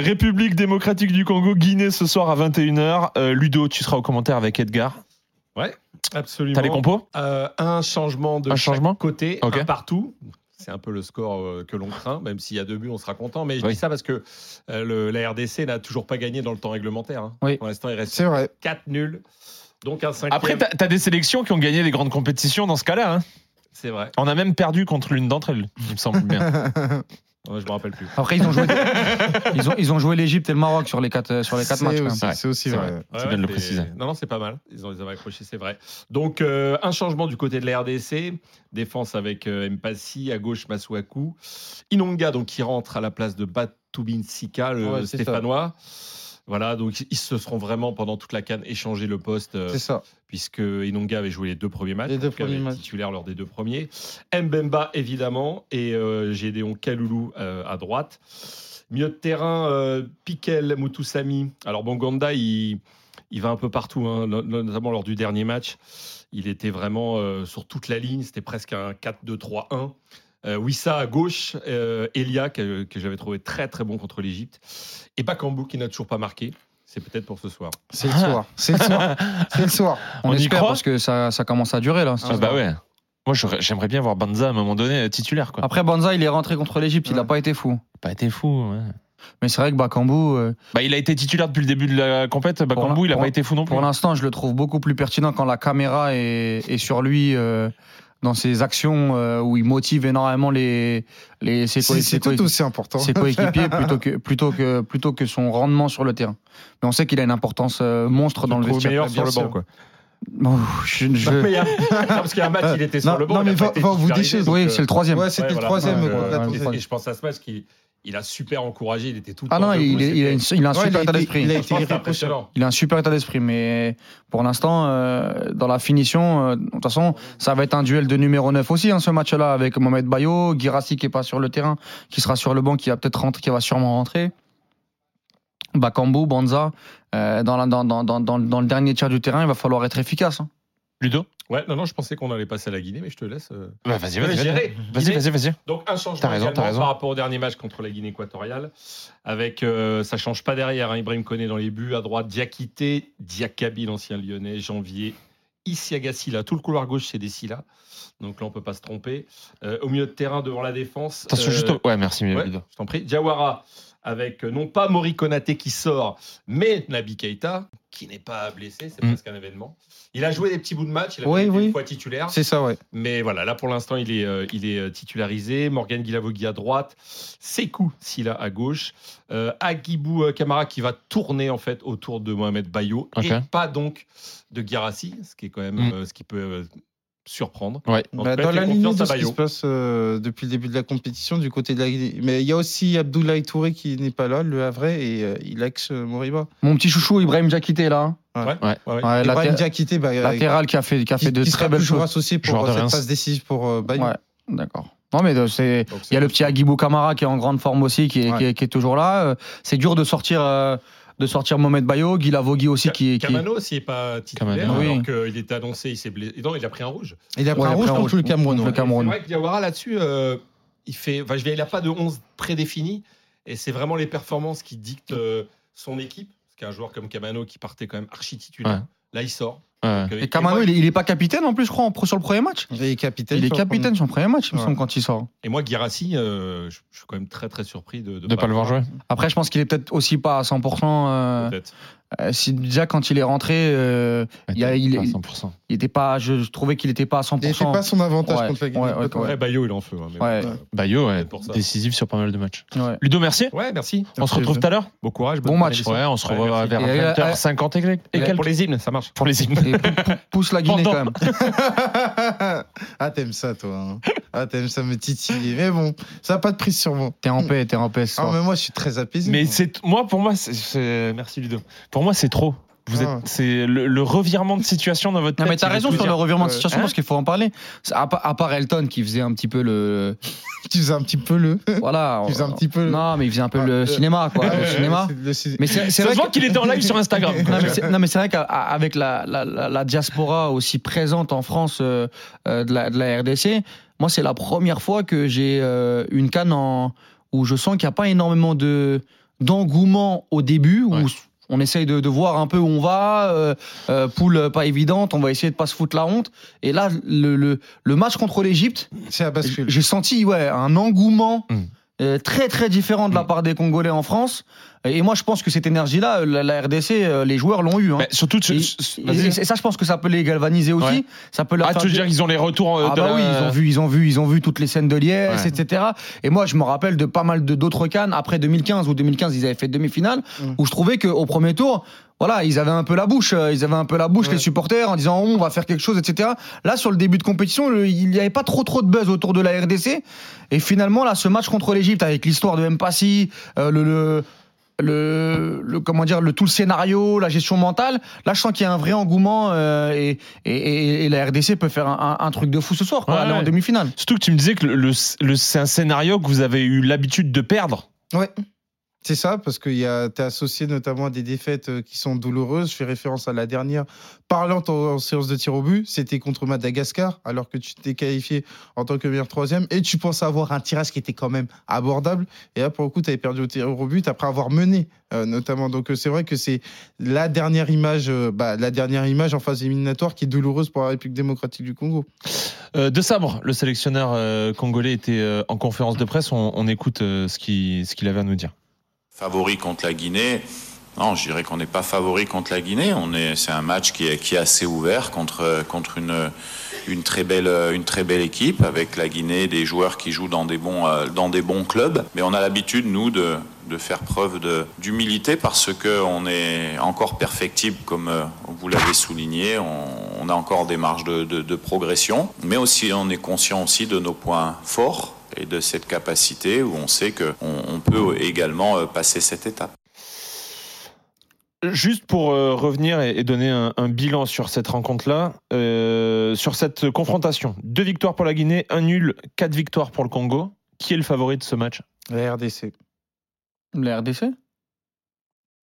République démocratique du Congo, Guinée ce soir à 21h. Euh, Ludo, tu seras au commentaire avec Edgar. Ouais, absolument. T'as les compos? Euh, Un changement de Un changement? côté, un partout. C'est un peu le score euh, que l'on craint, même s'il y a deux buts, on sera content. Mais je Oui. dis ça parce que le- la RDC n'a toujours pas gagné dans le temps réglementaire. hein. Oui. Pour l'instant, il reste C'est vrai. 4 nuls. Donc un cinquième. Après, t'as as des sélections qui ont gagné les grandes compétitions dans ce cas-là. hein. c'est vrai. On a même perdu contre l'une d'entre elles, il me semble bien. Ouais, je me rappelle plus. Après, ils ont joué, ils ont, ils ont joué l'Égypte et le Maroc sur les quatre, sur les quatre matchs. aussi, Ouais, c'est aussi vrai. vrai. Ouais, C'est bien de le préciser. Non, non, c'est pas mal. Ils ont les avaient accrochés, c'est vrai. Donc, euh, un changement du côté de la RDC. Défense avec euh, Mpassi, à gauche Masuaku. Inonga, donc, qui rentre à la place de Batubin Sika, le ça. Voilà, donc ils se seront vraiment pendant toute la canne échangé le poste, euh, C'est ça. puisque Inonga avait joué les deux premiers matchs. Les deux cas, premiers matchs. titulaire lors des deux premiers. Mbemba, évidemment, et euh, Gédéon Kaloulou euh, à droite. Milieu de terrain, euh, Piquel, Mutusami. Alors, Bonganda, il, il va un peu partout, hein, no- notamment lors du dernier match. Il était vraiment euh, sur toute la ligne. C'était presque un 4-2-3-1. Euh, Wissa à gauche, euh, Elia, que, que j'avais trouvé très très bon contre l'Égypte. Et Bakambu qui n'a toujours pas marqué. C'est peut-être pour ce soir. C'est le soir. C'est le soir. C'est le soir. On, On y espère croit parce que ça, ça commence à durer là. Ah soir. bah ouais. Moi, j'aimerais bien voir Banza à un moment donné euh, titulaire. Quoi. Après, Banza, il est rentré contre l'Égypte, il n'a pas été fou. Pas été fou. ouais. Mais c'est vrai que Bakambu, euh, Bah, il a été titulaire depuis le début de la compète. Bakambu, il a pour- pas été fou non plus. pour l'instant, je le trouve beaucoup plus pertinent quand la caméra est, est sur lui euh, dans ses actions euh, où il motive énormément les, les, ses, C'est co- c'est ses co- tout aussi important. ses coéquipiers plutôt que, plutôt, que, plutôt que son rendement sur le terrain. Mais on sait qu'il a une importance euh, monstre dans le vestiaire. meilleur sur le banc. Quoi. Bon, je- je- Non, mais a- non, parce qu'il y a un match, il était sur Non, le banc. non, mais va- choses. donc, oui, euh, c'est le troisième. Ouais, c'était Ouais, le voilà. troisième. Euh, et je pense à ce match qui il a super encouragé, il était tout le Ah temps non, il, il, il a, une- c'était- il a un Ouais, super il état d'esprit. il a Il, été impressionnant. a un super état d'esprit, mais pour l'instant, euh, dans la finition, euh, de toute façon, ça va être un duel de numéro 9 aussi, hein, ce match-là, avec Mohamed Bayo, Girassi qui est pas sur le terrain, qui sera sur le banc, qui va peut-être rentrer, qui va sûrement rentrer. Bakambu, Banza, euh, dans, la- dans, dans, dans, dans, dans le dernier tiers du terrain, il va falloir être efficace. hein. Ludo? Ouais, non, non, je pensais qu'on allait passer à la Guinée, mais je te laisse. euh. Bah, Vas-y, vas-y. Vas-y, vas-y. Vas-y, vas-y. Donc un changement T'as raison, également t'as raison. par rapport au dernier match contre la Guinée équatoriale. Avec, euh, ça change pas derrière, hein, Ibrahim Koné dans les buts, à droite Diakité, Diakabi l'ancien lyonnais, Janvier, Issiagassi là, tout le couloir gauche c'est des là. Donc là on peut pas se tromper. Euh, au milieu de terrain devant la défense. Attention, euh, juste. Ouais, merci, ouais, je t'en prie. Diawara avec euh, non pas Mori Konaté qui sort, mais Nabi Keita qui n'est pas blessé, c'est Mm. presque un événement. Il a joué des petits bouts de match, il a Oui, été oui. une fois titulaire. C'est ça, ouais. Mais voilà, là pour l'instant, il est, euh, il est euh, titularisé. Morgan Guilavogui à droite, Sekou Silla à gauche, euh, Agibou Kamara qui va tourner en fait autour de Mohamed Bayo et pas donc de Girassi, ce qui est quand même Mm. euh, ce qui peut surprendre. Ouais. Bah, dans la confiance de ce qui se passe euh, depuis le début de la compétition du côté de la Guinée. Mais il y a aussi Abdoulaye Touré qui n'est pas là, le Havrais, et euh, il ex euh, Moriba. Mon petit chouchou, Ibrahim Diakité, là. Ouais, Ouais. ouais, ouais. Ouais, Ibrahim Diakité, bah, latéral qui a fait, qui a qui, fait de qui très belles toujours choses. associé pour de euh, cette Reims. passe décisive pour euh. Ouais, d'accord. Non, mais euh, c'est. Il y a le petit Agibou Kamara qui est en grande forme aussi, qui est, Ouais. qui est, qui est toujours là. Euh, C'est dur de sortir, euh, de sortir Mohamed Bayo, Guy Lavogui aussi qui est. qui- Kamano aussi n'est pas titulaire, Kamano, alors oui. qu'il était annoncé, il s'est blessé. Non, il a pris un rouge. Il a pris Ouais, un rouge un contre le Cameroun. le Cameroun. C'est vrai que Diawara là-dessus, euh, il fait. Enfin, je vais, il n'a pas de 11 prédéfini, et c'est vraiment les performances qui dictent euh, son équipe. Parce qu'un joueur comme Kamano qui partait quand même archi titulaire, Ouais. là il sort. Ouais. Euh, Et Kamano, moi, il, est, il est pas capitaine en plus, je crois, en pro- sur le premier match. Il est capitaine. Il est sur le capitaine sur le premier match, il me Ouais. semble, quand il sort. Et moi, Girassi, euh, je, je suis quand même très très surpris de De pas le voir jouer. Après, je pense qu'il est peut-être aussi pas à 100%. euh, Peut-être. Euh, si déjà, quand il est rentré, euh, il, a- il, Pas il- 100%. il était pas, je, je trouvais qu'il était pas à 100%. Il n'était pas son avantage Ouais, contre la Guinée. ouais, ouais, peut-être, Ouais, Bayo, il est en feu. hein, euh, Bayo, décisif sur pas mal de matchs. Ouais. Ludo, merci. Ouais, merci. On se retrouve tout à l'heure. Bon courage. Bon match. Ouais, on se revoit vers Et, euh, 20h50 et quelques- et Ouais, quelques. Pour les hymnes, ça marche. Pour les hymnes. Pousse la Guinée Pendant- quand même. ah, t'aimes ça, toi. Ah, t'aimes ça me titiller. Mais bon, ça n'a pas de prise sur moi. T'es en paix, t'es en paix. Ah, mais moi, je suis très apaisé. Mais moi. c'est moi pour moi c'est- merci Ludo. Pour moi c'est trop. Vous Ah. êtes c'est le, le revirement de situation dans votre Non tête. mais t'as raison sur le revirement de situation Hein parce qu'il faut en parler. À, part- à part Elton qui faisait un petit peu le tu faisais un petit peu le. voilà. Tu faisais un petit peu le- Non mais il faisait un peu Ah, le cinéma quoi. Ah, le cinéma. le Mais c'est vrai qu'il était en live sur Instagram. Non mais c'est- non, mais c'est vrai qu'avec la, la, la, la diaspora aussi présente en France euh, euh, de, la, de la RDC, moi c'est la première fois que j'ai euh, une canne en, où je sens qu'il n'y a pas énormément de, d'engouement au début où Ouais. on essaye de, de voir un peu où on va, euh, euh, poule pas évidente, on va essayer de pas se foutre la honte. Et là, le, le, le match contre l'Égypte, j'ai senti ouais, un engouement Mm. Euh, très très différent de la Mm. part des Congolais en France. Et moi, je pense que cette énergie-là, la, la RDC, euh, les joueurs l'ont eu. hein. Mais surtout, Et, vas-y. et- et ça, je pense que ça peut les galvaniser aussi. Ouais. Ça peut leur Ah, faire tu veux dire qu'ils ont les retours euh, ah de bah la- oui, ils ont vu, ils ont vu, ils ont vu toutes les scènes de liesse, Ouais. etc. Et moi, je me rappelle de pas mal de d'autres cannes après 2015 ou 2015, ils avaient fait demi-finale Mm. où je trouvais qu'au premier tour, voilà, ils avaient un peu la bouche, euh, ils avaient un peu la bouche Ouais. les supporters en disant on va faire quelque chose, etc. Là, sur le début de compétition, le- il n'y avait pas trop trop de buzz autour de la RDC. Et finalement, là, ce match contre l'Égypte avec l'histoire de Mpassi, euh, le, le le, le- comment dire le tout le scénario la gestion mentale là je sens qu'il y a un vrai engouement euh, et, et, et- et la RDC peut faire un, un- un truc de fou ce soir quoi, Ouais, aller en demi-finale Surtout que tu me disais que le- c'est un scénario que vous avez eu l'habitude de perdre. Ouais. C'est ça, parce que tu es associé notamment à des défaites euh, qui sont douloureuses. Je fais référence à la dernière parlante en, séance de tir au but. C'était contre Madagascar, alors que tu t'es qualifié en tant que meilleur troisième. Et tu pensais avoir un tirage qui était quand même abordable. Et là, pour le coup, tu avais perdu au tir au but après avoir mené, euh, notamment. Donc, euh, c'est vrai que c'est la dernière image, bah, la dernière image en phase éliminatoire qui est douloureuse pour la République démocratique du Congo. De Sabre, le sélectionneur congolais, était en conférence de presse. On, écoute ce qu'il avait à nous dire. Favori contre la Guinée. Non, je dirais qu'on n'est pas favori contre la Guinée. On est, c'est un match qui est, qui est assez ouvert contre, contre une, une très belle, une très belle équipe avec la Guinée, des joueurs qui jouent dans des bons, euh, dans des bons clubs. Mais on a l'habitude, nous, de, de faire preuve d'humilité parce que on est encore perfectible, comme euh, vous l'avez souligné. On, on a encore des marges de, de, de progression, mais aussi on est conscient aussi de nos points forts et de cette capacité où on sait qu'on on peut également euh, passer cette étape. Juste pour euh, revenir et, et donner un, un bilan sur cette rencontre-là, euh, sur cette confrontation, deux victoires pour la Guinée, un nul, quatre victoires pour le Congo. Qui est le favori de ce match? La RDC. la RDC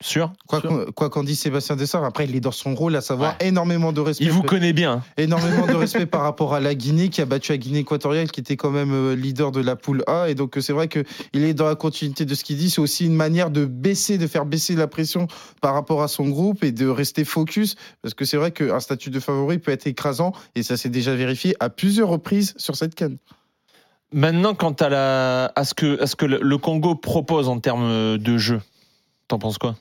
Sûr Quoi Sûr. qu'on qu'en dise Sébastien Dessart, après il est dans son rôle, à savoir Ouais. énormément de respect. Il vous connaît bien. énormément de respect par rapport à la Guinée qui a battu la Guinée équatoriale qui était quand même euh, leader de la poule A et donc euh, c'est vrai que il est dans la continuité de ce qu'il dit c'est aussi une manière de baisser de faire baisser la pression par rapport à son groupe et de rester focus parce que c'est vrai qu'un statut de favori peut être écrasant et ça s'est déjà vérifié à plusieurs reprises sur cette canne Maintenant, quant à, la, à, ce que, à ce que le, Congo propose en termes de jeu, t'en penses quoi?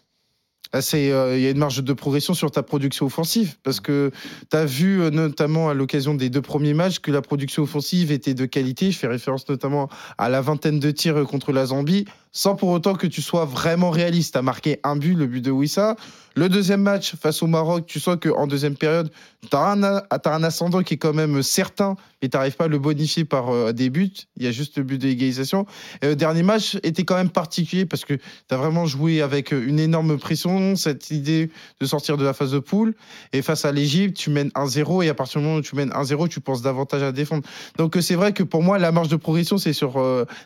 C'est, euh, il y a une marge de progression sur ta production offensive parce que tu as vu euh, notamment à l'occasion des deux premiers matchs que la production offensive était de qualité. Je fais référence notamment à la vingtaine de tirs euh, contre la Zambie, sans pour autant que tu sois vraiment réaliste. Tu as marqué un but, le but de Wissa. Le deuxième match face au Maroc, tu sens qu'en deuxième période, tu as, un ascendant qui est quand même certain, mais tu n'arrives pas à le bonifier par euh, des buts. Il y a juste le but de l'égalisation. Et le dernier match était quand même particulier parce que tu as vraiment joué avec euh, une énorme pression, cette idée de sortir de la phase de poule. Et face à l'Égypte, tu mènes 1-0 et à partir du moment où tu mènes 1-0, tu penses davantage à défendre. Donc euh, c'est vrai que pour moi, la marge de progression, c'est sur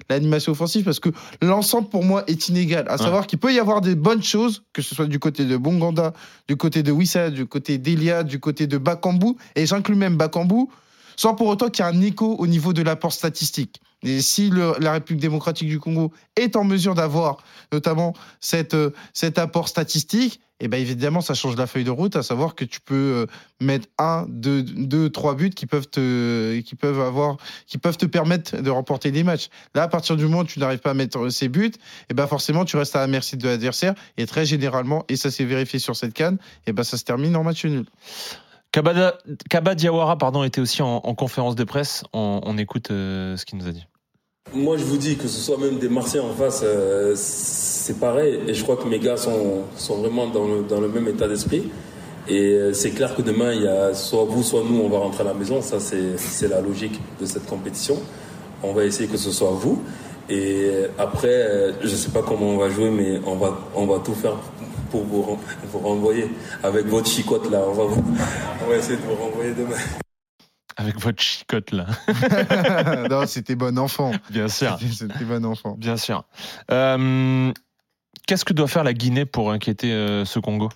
l'animation offensive parce que l'ensemble pour moi est inégal. À savoir qu'il peut y avoir des bonnes choses, que ce soit du côté de Bonganda, du côté de Wissa, du côté d'Elia, du côté de Bakambu, et j'inclus même Bakambu, sans pour autant qu'il y ait un écho au niveau de l'apport statistique. Et si la République démocratique du Congo est en mesure d'avoir notamment cette, euh, cet apport statistique, et ben évidemment, ça change la feuille de route, à savoir que tu peux euh, mettre un, deux, deux, trois buts qui peuvent te, qui peuvent avoir, qui peuvent te permettre de remporter des matchs. Là, à partir du moment où tu n'arrives pas à mettre ces buts, et ben forcément, tu restes à la merci de l'adversaire. Et très généralement, et ça s'est vérifié sur cette canne, et ben ça se termine en match nul. Kaba Diawara pardon, était aussi en, en conférence de presse. On, écoute euh, ce qu'il nous a dit. Moi, je vous dis que ce soit même des Martiens en face, euh, c'est pareil. Et je crois que mes gars sont, sont vraiment dans le, dans le même état d'esprit. Et euh, c'est clair que demain, il y a soit vous, soit nous, on va rentrer à la maison. Ça, c'est la logique de cette compétition. On va essayer que ce soit vous. Et après, je ne sais pas comment on va jouer, mais on va, on va tout faire pour vous, ren- vous renvoyer. Avec votre chicotte, là, on va, vous- on va essayer de vous renvoyer demain. Avec votre chicotte là. non, c'était bon enfant. Bien sûr. C'était bon enfant. Bien sûr. Euh, Qu'est-ce que doit faire la Guinée pour inquiéter euh, ce Congo?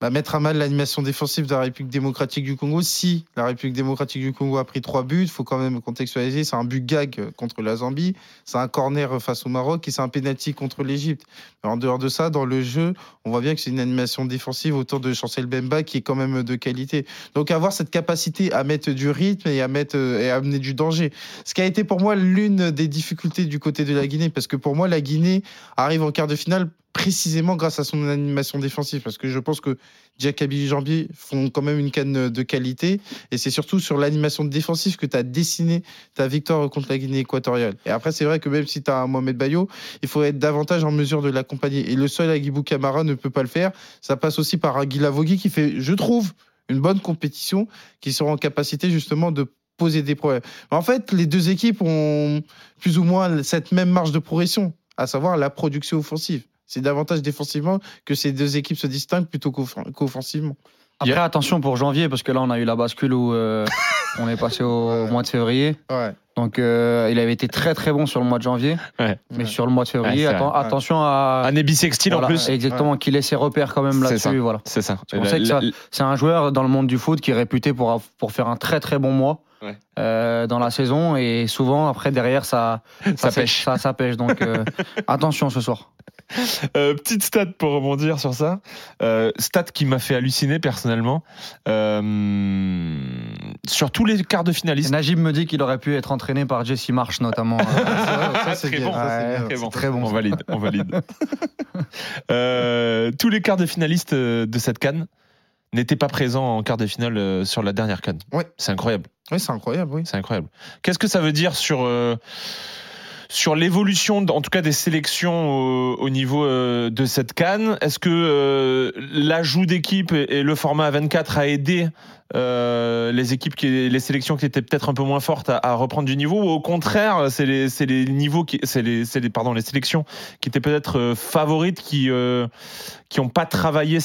Bah, mettre à mal l'animation défensive de la République démocratique du Congo. Si la République démocratique du Congo a pris trois buts, faut quand même contextualiser. C'est un but gag contre la Zambie, c'est un corner face au Maroc et c'est un penalty contre l'Égypte. En dehors de ça, dans le jeu, on voit bien que c'est une animation défensive autour de Chancel Bemba qui est quand même de qualité. Donc avoir cette capacité à mettre du rythme et à mettre et à amener du danger. Ce qui a été pour moi l'une des difficultés du côté de la Guinée, parce que pour moi la Guinée arrive en quart de finale précisément grâce à son animation défensive, parce que je pense que Jacobi et Jambier font quand même une canne de qualité, et c'est surtout sur l'animation défensive que tu as dessiné ta victoire contre la Guinée équatoriale. Et après, c'est vrai que même si tu as un Mohamed Bayo, il faut être davantage en mesure de l'accompagner. Et le seul Aguibou Camara ne peut pas le faire. Ça passe aussi par un Guilavogui qui fait, je trouve, une bonne compétition, qui sera en capacité justement de poser des problèmes. En fait, les deux équipes ont plus ou moins cette même marge de progression, à savoir la production offensive. C'est davantage défensivement que ces deux équipes se distinguent plutôt qu'offensivement. Après, attention pour janvier, parce que là, on a eu la bascule où euh, on est passé au mois de février. Ouais. Donc, euh, il avait été très très bon sur le mois de janvier. Ouais. Mais sur le mois de février, atten- attention à. Unébissextile en Voilà, plus. Exactement, qu'il ait ses repères quand même C'est ça. là-dessus. Voilà. C'est ça. C'est pour ça que ça- C'est un joueur dans le monde du foot qui est réputé pour, pour faire un très très bon mois Ouais. euh, dans la saison. Et souvent, après, derrière, ça, Ça pêche. Ça, ça pêche. Donc, euh, attention ce soir. Euh, petite stat pour rebondir sur ça. Euh, stat qui m'a fait halluciner personnellement. Euh, sur tous les quarts de finalistes. Najib me dit qu'il aurait pu être entraîné par Jesse Marsh, notamment. C'est vrai, ça, c'est Très bon. Ouais. Très bon. très bon, On valide, on valide. Tous les quarts de finalistes euh, de cette canne n'étaient pas présents en quart de finale sur la dernière canne. Ouais. C'est incroyable. Oui, c'est incroyable, oui. C'est incroyable. Qu'est-ce que ça veut dire sur sur l'évolution, en tout cas des sélections au, au niveau euh, de cette canne Est-ce que euh, l'ajout d'équipes et, et le format à 24 a aidé euh, les équipes, qui, les sélections qui étaient peut-être un peu moins fortes à, à reprendre du niveau ou au contraire, c'est les, niveaux qui, c'est les, pardon, les sélections qui étaient peut-être euh, favorites, qui euh, qui n'ont pas travaillé,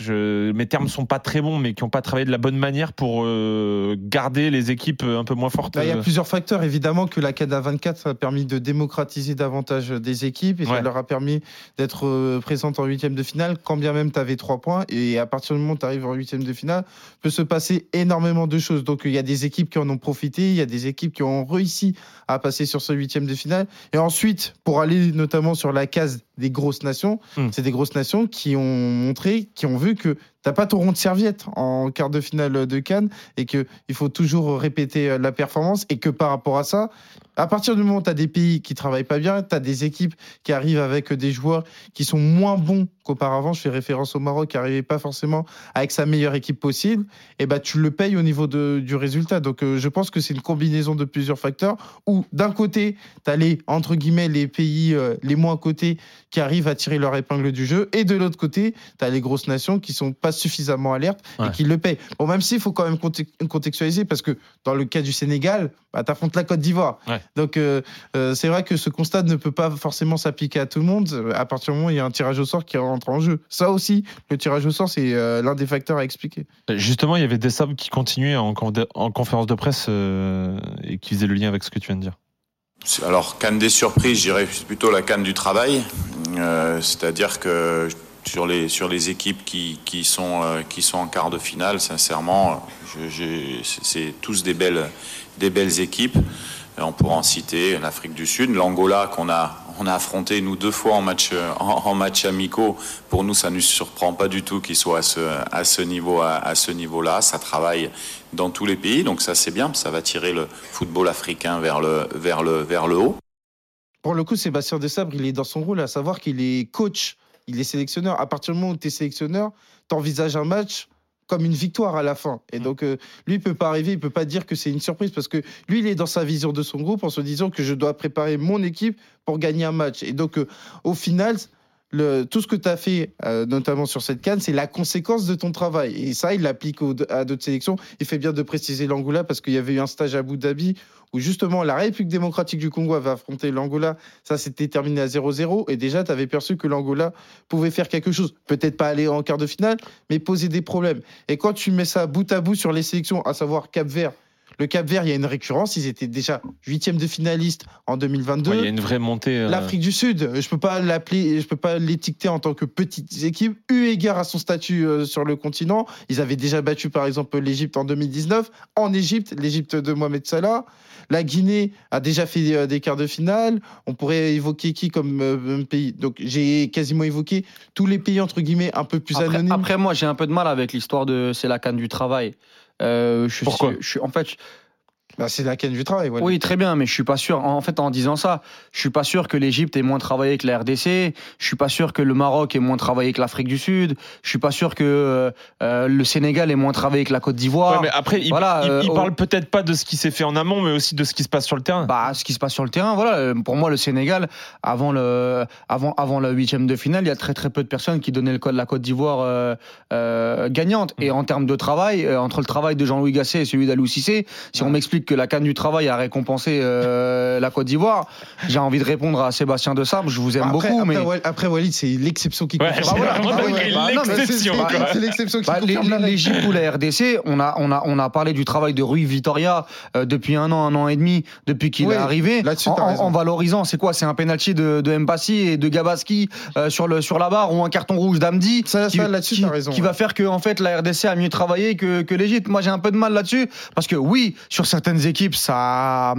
je, mes termes sont pas très bons, mais qui n'ont pas travaillé de la bonne manière pour euh, garder les équipes un peu moins fortes. Bah, Il y a euh, plusieurs facteurs. Évidemment que la CAD 24 ça a permis de démocratiser davantage des équipes et ça Ouais. leur a permis d'être euh, présentes en huitième de finale, quand bien même tu avais trois points. Et à partir du moment où tu arrives en huitième de finale, peut se passer énormément de choses. Donc il y a des équipes qui en ont profité, il y a des équipes qui ont réussi à passer sur ce huitième de finale. Et ensuite, pour aller notamment sur la case des grosses nations, Hmm. c'est des grosses nations qui ont montré, qui ont vu que t'as pas ton rond de serviette en quart de finale de Cannes et que il faut toujours répéter euh, la performance et que par rapport à ça, à partir du moment où tu as des pays qui travaillent pas bien, tu as des équipes qui arrivent avec des joueurs qui sont moins bons qu'auparavant. Je fais référence au Maroc qui n'arrivait pas forcément avec sa meilleure équipe possible. Et bah tu le payes au niveau de- du résultat. Donc euh, je pense que c'est une combinaison de plusieurs facteurs où d'un côté, tu as les entre guillemets les pays euh, les moins cotés qui arrivent à tirer leur épingle du jeu et de l'autre côté, tu as les grosses nations qui sont pas suffisamment alertes Ouais. et qui le payent. Bon même s'il faut quand même conte- contextualiser parce que dans le cas du Sénégal, bah, tu affrontes la Côte d'Ivoire. Ouais. Donc euh, euh, c'est vrai que ce constat ne peut pas forcément s'appliquer à tout le monde à partir du moment où il y a un tirage au sort qui rentre en jeu. Ça aussi, le tirage au sort, c'est euh, l'un des facteurs à expliquer. Justement, il y avait des sables qui continuaient en, en conférence de presse et qui faisaient le lien avec ce que tu viens de dire. Alors, canne des surprises, je dirais plutôt la canne du travail. Euh, C'est-à-dire que sur les, sur les équipes qui, qui, sont, euh, qui sont en quart de finale, sincèrement, c'est tous des belles, des belles équipes. Euh, On pourra en citer l'Afrique du Sud, l'Angola qu'on a, on a affronté nous deux fois en match, euh, en, match amicaux. Pour nous, ça ne nous surprend pas du tout qu'ils soient à ce, à ce niveau, à, ce niveau-là. Ça travaille dans tous les pays, donc ça c'est bien. Ça va tirer le football africain vers le, vers le, vers le haut. Pour le coup, Sébastien Desabre, il est dans son rôle, à savoir qu'il est coach, il est sélectionneur. À partir du moment où tu es sélectionneur, tu envisages un match comme une victoire à la fin. Et donc, euh, lui, il peut pas arriver, il peut pas dire que c'est une surprise parce que lui, il est dans sa vision de son groupe en se disant que je dois préparer mon équipe pour gagner un match. Et donc, euh, au final, tout ce que tu as fait, euh, notamment sur cette canne, c'est la conséquence de ton travail. Et ça, il l'applique à d'autres sélections. Il fait bien de préciser l'Angola parce qu'il y avait eu un stage à Abu Dhabi où justement la République démocratique du Congo avait affronté l'Angola. Ça s'était terminé à 0-0. Et déjà, tu avais perçu que l'Angola pouvait faire quelque chose. Peut-être pas aller en quart de finale, mais poser des problèmes. Et quand tu mets ça bout à bout sur les sélections, à savoir Cap-Vert, Le Cap Vert, il y a une récurrence. Ils étaient déjà huitième de finaliste en 2022. Ouais, Il y a une vraie montée. euh, L'Afrique du Sud, je peux pas l'appeler, je peux pas l'étiqueter en tant que petite équipe. Eu égard à son statut euh, sur le continent, ils avaient déjà battu par exemple l'Égypte en 2019. En Égypte, l'Égypte de Mohamed Salah. La Guinée a déjà fait euh, des quarts de finale. On pourrait évoquer qui comme euh, pays? Donc j'ai quasiment évoqué tous les pays entre guillemets un peu plus Après, anonymes. après, moi, j'ai un peu de mal avec l'histoire de c'est la canne du travail. Euh, je suis- je suis, En fait, Bah, c'est la canne du travail. voilà. oui, très bien, mais je suis pas sûr. En fait, en disant ça, je suis pas sûr que l'Égypte ait moins travaillé que la RDC. Je suis pas sûr que le Maroc ait moins travaillé que l'Afrique du Sud. Je suis pas sûr que euh, euh, le Sénégal ait moins travaillé que la Côte Ouais, d'Ivoire. mais après, il, Voilà, il- euh, il parle peut-être pas de ce qui s'est fait en amont, mais aussi de ce qui se passe sur le terrain. Bah, ce qui se passe sur le terrain, voilà. Euh, Pour moi, le Sénégal, avant le, avant, avant le huitième de finale, il y a très très peu de personnes qui donnaient le code de la Côte d'Ivoire euh, euh, gagnante. Et en termes de travail, euh, entre le travail de Jean-Louis Gasset et celui d'Alou Cissé, si on m'explique que la canne du travail a récompensé euh, la Côte d'Ivoire, j'ai envie de répondre à Sébastien de Sabre. Je vous aime Après, beaucoup, après, mais après, Walid, c'est l'exception qui Ouais, confirme. c'est bah, l'exception, qui Bah. L'Égypte ou la RDC, on a, on, a, on a parlé du travail de Rui Vitoria euh, depuis un an, un an et demi, depuis qu'il Oui, est arrivé, là-dessus, en, en- raison. en valorisant. C'est quoi C'est un penalty de, de Mbassi et de Gabaski euh, sur, le, sur la barre ou un carton rouge d'Amdi Ça, qui, ça, là-dessus, qui- t'as raison. qui va faire que en fait, la RDC a mieux travaillé que, que l'Égypte. Moi, j'ai un peu de mal là-dessus parce que oui, sur certaines équipes, ça.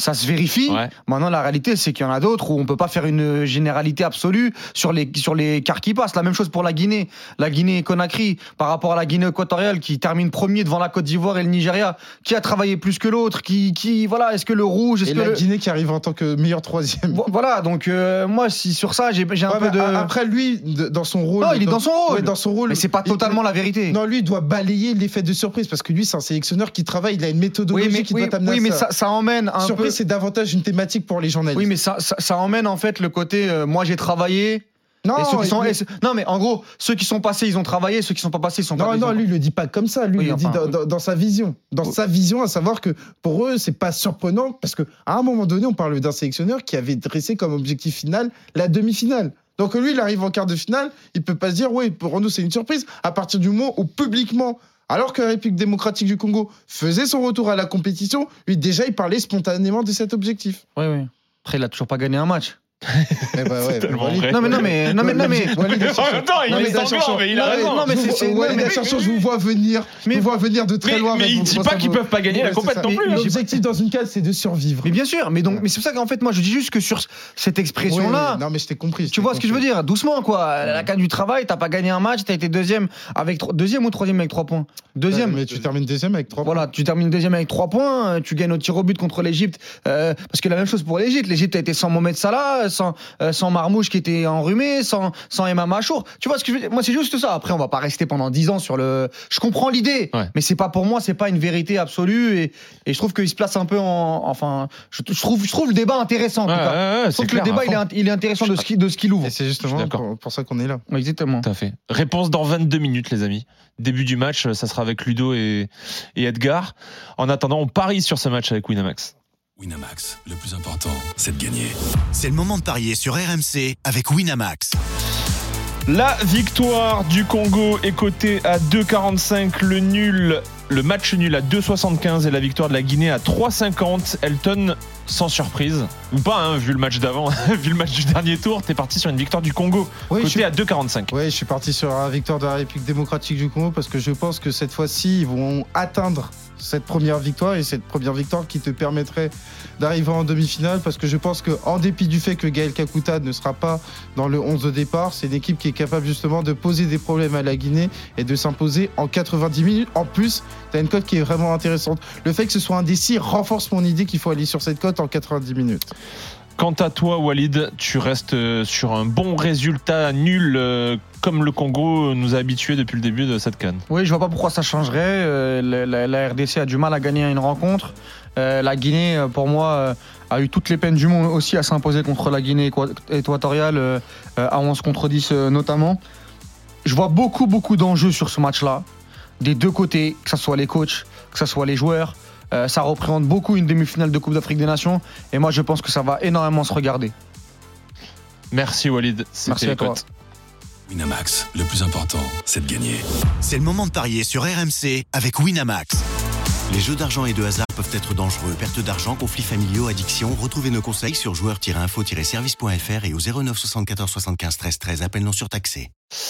Ça se vérifie. Ouais. Maintenant, la réalité, c'est qu'il y en a d'autres où on peut pas faire une généralité absolue sur les, sur les quarts qui passent. La même chose pour la Guinée. La Guinée-Conakry, par rapport à la Guinée équatoriale qui termine premier devant la Côte d'Ivoire et le Nigeria, qui a travaillé plus que l'autre, qui, qui, voilà, est-ce que le rouge, est-ce Et que la le- Guinée qui arrive en tant que meilleur troisième. Vo- Voilà, donc euh, moi, si sur ça, j'ai j'ai un Ouais, peu de. a- Après, lui, de- dans son rôle. non, il est dans son rôle. Ouais, dans son rôle. Mais c'est pas il- totalement la vérité. Non, lui, il doit balayer l'effet de surprise parce que lui, c'est un sélectionneur qui travaille. Il a une méthodologie oui, mais, qui oui, doit t'amener oui, à mais ça. ça, ça emmène un Surprise, peu. C'est davantage une thématique pour les journalistes. Oui, mais ça, ça, ça emmène en fait le côté euh, moi j'ai travaillé. non, et ceux qui sont, il- et ceux- non, mais en gros, ceux qui sont passés, ils ont travaillé, ceux qui sont pas passés, ils sont non, pas non, ont- lui, il le dit pas comme ça. Lui, Oui, il le dit dans, dans- dans sa vision. Dans sa vision, à savoir que pour eux, c'est pas surprenant parce que à un moment donné, on parle d'un sélectionneur qui avait dressé comme objectif final la demi-finale. Donc lui, il arrive en quart de finale, il peut pas se dire, oui, pour nous, c'est une surprise. À partir du moment où publiquement, alors que la République démocratique du Congo faisait son retour à la compétition, lui, déjà, il parlait spontanément de cet objectif. Oui, oui. Après, il a toujours pas gagné un match. Eh ben ouais, tellement Walid- vrai. Non, mais non, mais non, mais non, mais. En même temps, il Non, est mais sanglant, chercheur. mais il a raison. non, mais c'est- Walid je vous vois venir. Mais- je vous vois venir de très Mais, loin. mais avec il dit pas qu'ils peuvent pas gagner la compète non plus. L'objectif dans une case, c'est de survivre. Mais bien sûr, mais donc, mais c'est pour ça qu'en fait, moi, je dis juste que sur cette expression-là, Non, mais je t'ai compris. Tu vois ce que je veux dire? Doucement, quoi. La canne du travail, t'as pas gagné un match, t'as été deuxième avec deuxième ou troisième avec trois points? Deuxième. Mais tu termines deuxième avec trois Voilà, tu termines deuxième avec trois points, tu gagnes au tir au but contre l'Égypte. euh, parce que la même chose pour l'Égypte. L'Égypte a été sans Mohamed Salah, sans, euh, sans Marmouche qui était enrhumé, sans, sans Emma Machour. Tu vois ce que je veux dire? Moi, c'est juste ça. Après, on va pas rester pendant dix ans sur le. Je comprends l'idée, Ouais. mais c'est pas pour moi, c'est pas une vérité absolue. Et, et je trouve qu'il se place un peu en. Enfin, je, je trouve, je trouve le débat intéressant. En Ouais, tout cas. ouais, ouais, je trouve que le débat, il est, il est intéressant de ce qui- de ce qu'il ouvre. C'est justement pour, pour ça qu'on est là. Exactement. Tout à fait. Réponse dans 22 minutes, les amis. Début du match, ça sera avec Ludo et, et Edgar. En attendant, on parie sur ce match avec Winamax. Winamax, le plus important, c'est de gagner. C'est le moment de parier sur RMC avec Winamax. La victoire du Congo est cotée à 2,45. Le nul, le match nul à 2,75 et la victoire de la Guinée à 3,50. Elton, sans surprise, ou pas, hein, vu le match d'avant, vu le match du dernier tour, t'es parti sur une victoire du Congo, Oui, je cotée suis, à 2,45. ouais, je suis parti sur la victoire de la République démocratique du Congo parce que je pense que cette fois-ci, ils vont atteindre cette première victoire et cette première victoire qui te permettrait d'arriver en demi-finale parce que je pense que en dépit du fait que Gaël Kakuta ne sera pas dans le 11 de départ, c'est une équipe qui est capable justement de poser des problèmes à la Guinée et de s'imposer en 90 minutes. En plus, tu as une cote qui est vraiment intéressante. Le fait que ce soit un DC renforce mon idée qu'il faut aller sur cette cote en 90 minutes. Quant à toi, Walid, tu restes euh, sur un bon résultat nul euh, comme le Congo nous a habitués depuis le début de cette canne. Oui, je vois pas pourquoi ça changerait. Euh, la, la- la RDC a du mal à gagner une rencontre. Euh, la Guinée, pour moi, euh, a eu toutes les peines du monde aussi à s'imposer contre la Guinée équa- équatoriale, à 11 contre 10 euh, notamment. Je vois beaucoup, beaucoup d'enjeux sur ce match-là, des deux côtés, que ce soit les coachs, que ce soit les joueurs. Euh, ça représente beaucoup une demi-finale de Coupe d'Afrique des Nations. Et moi, je pense que ça va énormément se regarder. Merci Walid, c'était Merci à toi. Winamax, le plus important, c'est de gagner. C'est le moment de parier sur RMC avec Winamax. Les jeux d'argent et de hasard peuvent être dangereux. Perte d'argent, conflits familiaux, addiction. Retrouvez nos conseils sur joueurs-info-service.fr et au 09 74 75 13 13. Appel non surtaxé.